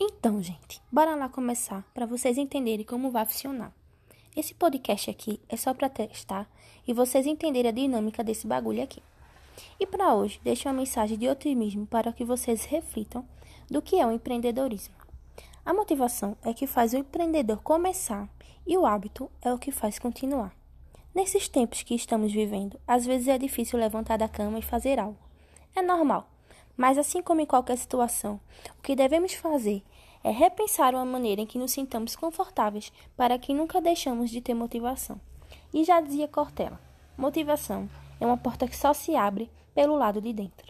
Então, gente, bora lá começar para vocês entenderem como vai funcionar. Esse podcast aqui é só para testar e vocês entenderem a dinâmica desse bagulho aqui. E para hoje, deixo uma mensagem de otimismo para que vocês reflitam do que é o empreendedorismo. A motivação é que faz o empreendedor começar e o hábito é o que faz continuar. Nesses tempos que estamos vivendo, às vezes é difícil levantar da cama e fazer algo. É normal. Mas, assim como em qualquer situação, o que devemos fazer é repensar uma maneira em que nos sintamos confortáveis para que nunca deixamos de ter motivação. E já dizia Cortella: motivação é uma porta que só se abre pelo lado de dentro.